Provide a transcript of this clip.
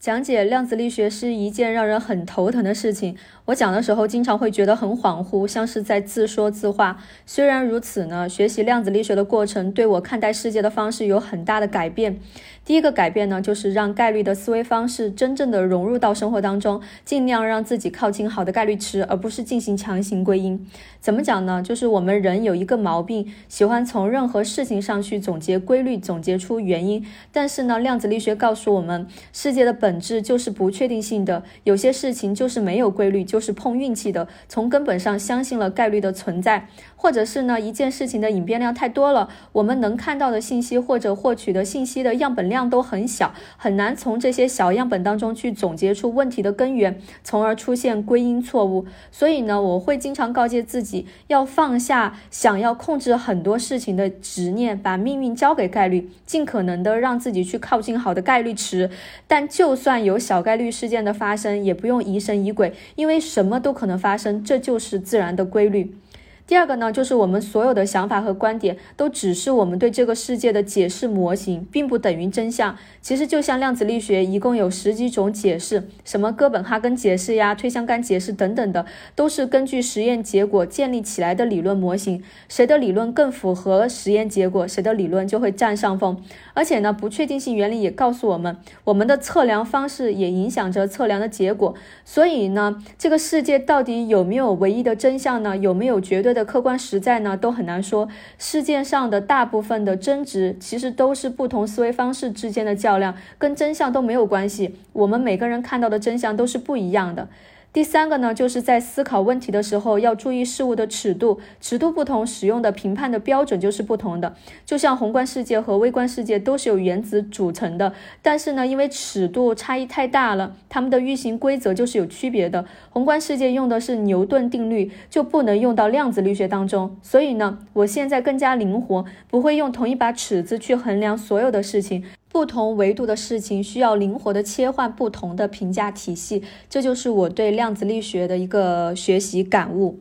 讲解量子力学是一件让人很头疼的事情。我讲的时候，经常会觉得很恍惚，像是在自说自话。虽然如此呢，学习量子力学的过程对我看待世界的方式有很大的改变。第一个改变呢，就是让概率的思维方式真正的融入到生活当中，尽量让自己靠近好的概率池，而不是进行强行归因。怎么讲呢？就是我们人有一个毛病，喜欢从任何事情上去总结规律，总结出原因。但是呢，量子力学告诉我们，世界的本本质就是不确定性的，有些事情就是没有规律，就是碰运气的。从根本上相信了概率的存在，或者是呢，一件事情的隐变量太多了，我们能看到的信息或者获取的信息的样本量。都很小，很难从这些小样本当中去总结出问题的根源，从而出现归因错误。所以呢，我会经常告诫自己，要放下想要控制很多事情的执念，把命运交给概率，尽可能的让自己去靠近好的概率池。但就算有小概率事件的发生，也不用疑神疑鬼，因为什么都可能发生，这就是自然的规律。第二个呢，就是我们所有的想法和观点都只是我们对这个世界的解释模型，并不等于真相。其实就像量子力学，一共有十几种解释，什么哥本哈根解释呀、推相干解释等等的，都是根据实验结果建立起来的理论模型。谁的理论更符合实验结果，谁的理论就会占上风。而且呢，不确定性原理也告诉我们，我们的测量方式也影响着测量的结果。所以呢，这个世界到底有没有唯一的真相呢？有没有绝对的客观实在呢，都很难说。世界上的大部分的争执，其实都是不同思维方式之间的较量，跟真相都没有关系。我们每个人看到的真相都是不一样的。第三个呢，就是在思考问题的时候要注意事物的尺度，尺度不同，使用的评判的标准就是不同的。就像宏观世界和微观世界都是由原子组成的，但是呢，因为尺度差异太大了，它们的运行规则就是有区别的。宏观世界用的是牛顿定律，就不能用到量子力学当中。所以呢，我现在更加灵活，不会用同一把尺子去衡量所有的事情。不同维度的事情需要灵活的切换不同的评价体系，这就是我对量子力学的一个学习感悟。